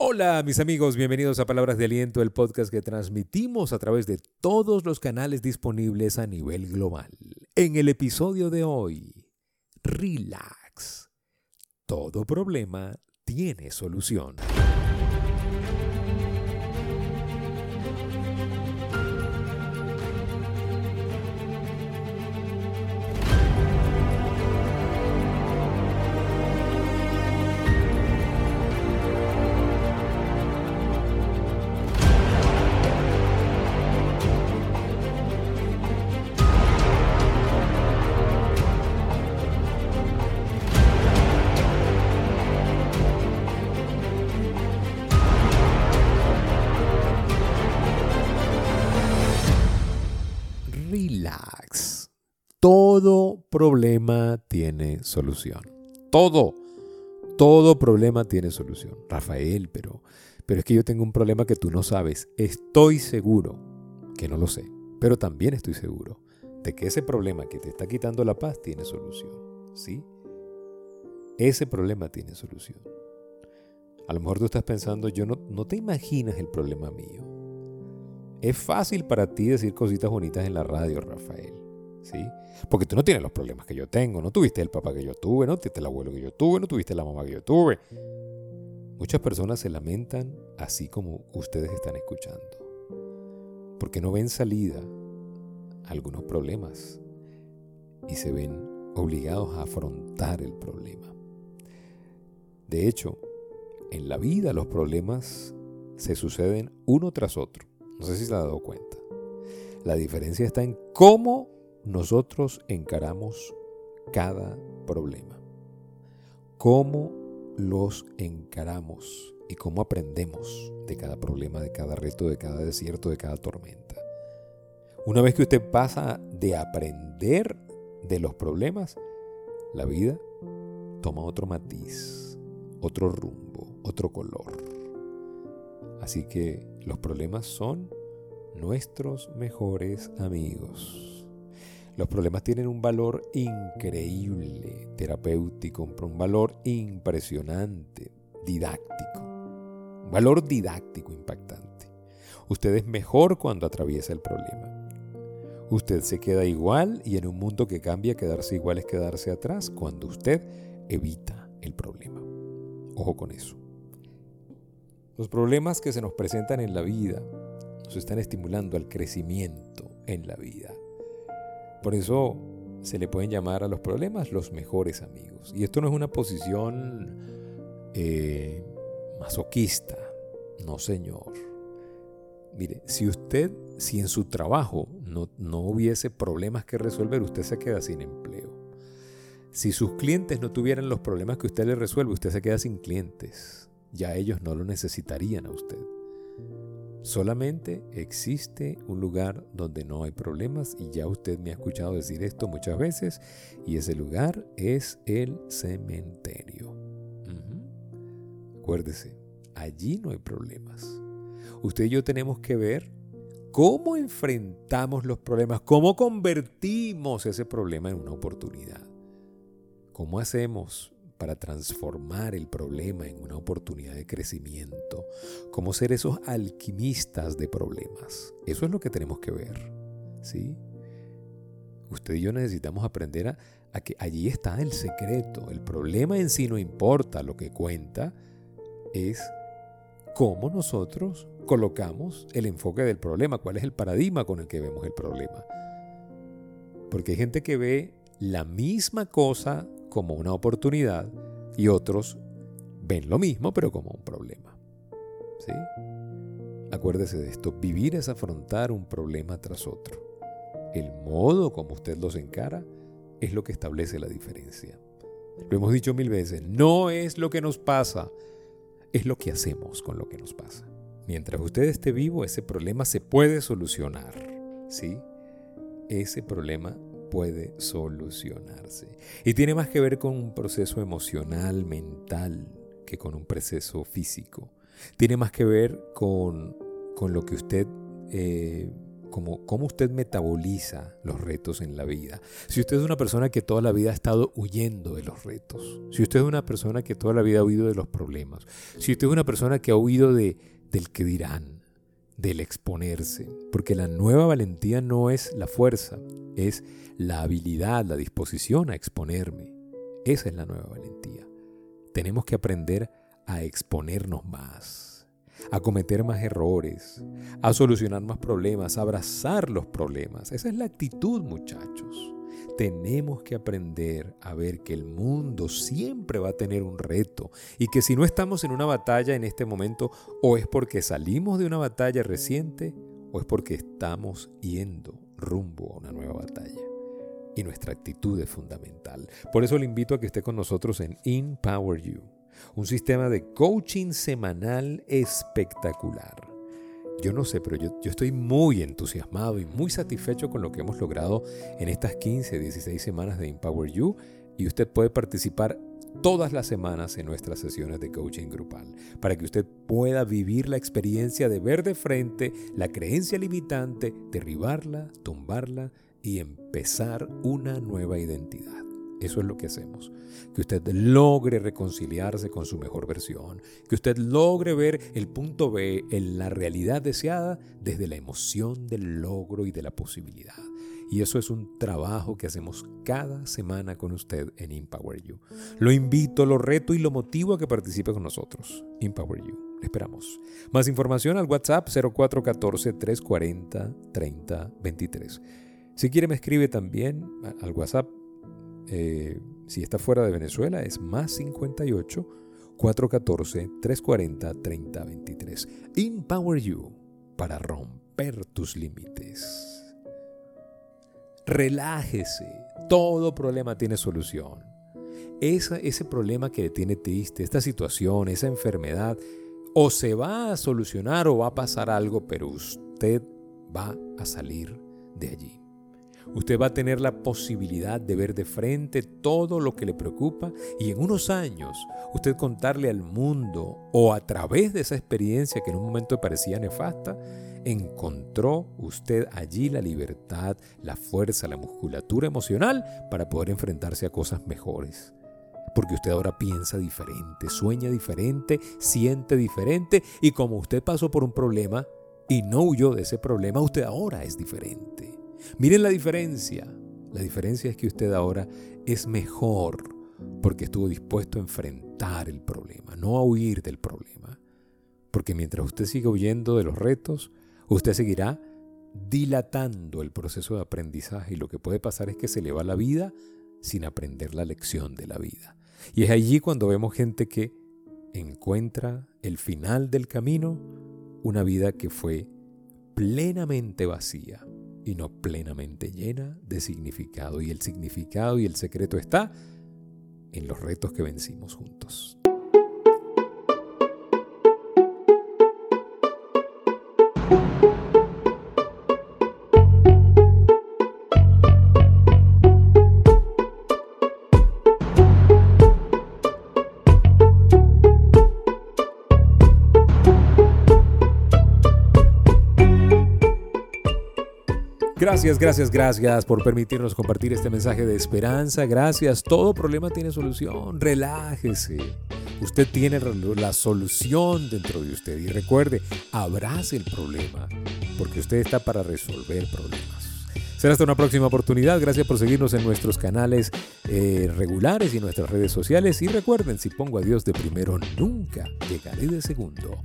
Hola mis amigos, bienvenidos a Palabras de Aliento, el podcast que transmitimos a través de todos los canales disponibles a nivel global. En el episodio de hoy, relax. Todo problema tiene solución. Relax. Todo problema tiene solución. Todo. Todo problema tiene solución. Rafael, pero, pero es que yo tengo un problema que tú no sabes. Estoy seguro que no lo sé, pero también estoy seguro de que ese problema que te está quitando la paz tiene solución. ¿Sí? Ese problema tiene solución. A lo mejor tú estás pensando, yo no, no te imaginas el problema mío. Es fácil para ti decir cositas bonitas en la radio, Rafael. ¿Sí? Porque tú no tienes los problemas que yo tengo. No tuviste el papá que yo tuve, no tuviste el abuelo que yo tuve, no tuviste la mamá que yo tuve. Muchas personas se lamentan así como ustedes están escuchando. Porque no ven salida a algunos problemas y se ven obligados a afrontar el problema. De hecho, en la vida los problemas se suceden uno tras otro. No sé si se ha dado cuenta. La diferencia está en cómo nosotros encaramos cada problema. Cómo los encaramos y cómo aprendemos de cada problema, de cada reto, de cada desierto, de cada tormenta. Una vez que usted pasa de aprender de los problemas, la vida toma otro matiz, otro rumbo, otro color. Así que los problemas son nuestros mejores amigos. Los problemas tienen un valor increíble, terapéutico, un valor impresionante, didáctico. Un valor didáctico impactante. Usted es mejor cuando atraviesa el problema. Usted se queda igual y en un mundo que cambia, quedarse igual es quedarse atrás cuando usted evita el problema. Ojo con eso. Los problemas que se nos presentan en la vida nos están estimulando al crecimiento en la vida. Por eso se le pueden llamar a los problemas los mejores amigos. Y esto no es una posición eh, masoquista, no señor. Mire, si usted, si en su trabajo no, no hubiese problemas que resolver, usted se queda sin empleo. Si sus clientes no tuvieran los problemas que usted les resuelve, usted se queda sin clientes ya ellos no lo necesitarían a usted. Solamente existe un lugar donde no hay problemas y ya usted me ha escuchado decir esto muchas veces y ese lugar es el cementerio. Acuérdese, allí no hay problemas. Usted y yo tenemos que ver cómo enfrentamos los problemas, cómo convertimos ese problema en una oportunidad. ¿Cómo hacemos para transformar el problema en una oportunidad de crecimiento, como ser esos alquimistas de problemas. Eso es lo que tenemos que ver. ¿sí? Usted y yo necesitamos aprender a, a que allí está el secreto. El problema en sí no importa, lo que cuenta es cómo nosotros colocamos el enfoque del problema, cuál es el paradigma con el que vemos el problema. Porque hay gente que ve la misma cosa como una oportunidad y otros ven lo mismo pero como un problema. ¿Sí? Acuérdese de esto, vivir es afrontar un problema tras otro. El modo como usted los encara es lo que establece la diferencia. Lo hemos dicho mil veces, no es lo que nos pasa, es lo que hacemos con lo que nos pasa. Mientras usted esté vivo, ese problema se puede solucionar. ¿Sí? Ese problema puede solucionarse. Y tiene más que ver con un proceso emocional, mental, que con un proceso físico. Tiene más que ver con, con lo que usted, eh, como cómo usted metaboliza los retos en la vida. Si usted es una persona que toda la vida ha estado huyendo de los retos, si usted es una persona que toda la vida ha huido de los problemas, si usted es una persona que ha huido de, del que dirán, del exponerse, porque la nueva valentía no es la fuerza, es la habilidad, la disposición a exponerme. Esa es la nueva valentía. Tenemos que aprender a exponernos más, a cometer más errores, a solucionar más problemas, a abrazar los problemas. Esa es la actitud, muchachos. Tenemos que aprender a ver que el mundo siempre va a tener un reto y que si no estamos en una batalla en este momento, o es porque salimos de una batalla reciente, o es porque estamos yendo rumbo a una nueva batalla. Y nuestra actitud es fundamental. Por eso le invito a que esté con nosotros en Empower You un sistema de coaching semanal espectacular. Yo no sé, pero yo, estoy muy entusiasmado y muy satisfecho con lo que hemos logrado en estas 15, 16 semanas de Empower You y usted puede participar todas las semanas en nuestras sesiones de coaching grupal para que usted pueda vivir la experiencia de ver de frente la creencia limitante, derribarla, tumbarla y empezar una nueva identidad. Eso es lo que hacemos. Que usted logre reconciliarse con su mejor versión. Que usted logre ver el punto B en la realidad deseada desde la emoción del logro y de la posibilidad. Y eso es un trabajo que hacemos cada semana con usted en Empower You. Lo invito, lo reto y lo motivo a que participe con nosotros. Empower You. esperamos. Más información al WhatsApp 0414-340-3023. Si quiere me escribe también al WhatsApp eh, si está fuera de Venezuela, es más 58 414 340 3023. Empower You para romper tus límites. Relájese. Todo problema tiene solución. ese problema que le tiene triste, esta situación, esa enfermedad, o se va a solucionar o va a pasar algo, pero usted va a salir de allí. Usted va a tener la posibilidad de ver de frente todo lo que le preocupa y en unos años usted contarle al mundo o a través de esa experiencia que en un momento parecía nefasta, encontró usted allí la libertad, la fuerza, la musculatura emocional para poder enfrentarse a cosas mejores. Porque usted ahora piensa diferente, sueña diferente, siente diferente y como usted pasó por un problema y no huyó de ese problema, usted ahora es diferente. Miren la diferencia. La diferencia es que usted ahora es mejor porque estuvo dispuesto a enfrentar el problema, no a huir del problema. Porque mientras usted siga huyendo de los retos, usted seguirá dilatando el proceso de aprendizaje y lo que puede pasar es que se le va la vida sin aprender la lección de la vida. Y es allí cuando vemos gente que encuentra el final del camino, una vida que fue plenamente vacía, y no plenamente llena de significado. Y el significado y el secreto está en los retos que vencimos juntos. Gracias, gracias, gracias por permitirnos compartir este mensaje de esperanza. Gracias. Todo problema tiene solución. Relájese. Usted tiene la solución dentro de usted. Y recuerde, abrace el problema, porque usted está para resolver problemas. Será hasta una próxima oportunidad. Gracias por seguirnos en nuestros canales eh, regulares y en nuestras redes sociales. Y recuerden, si pongo a Dios de primero, nunca llegaré de segundo.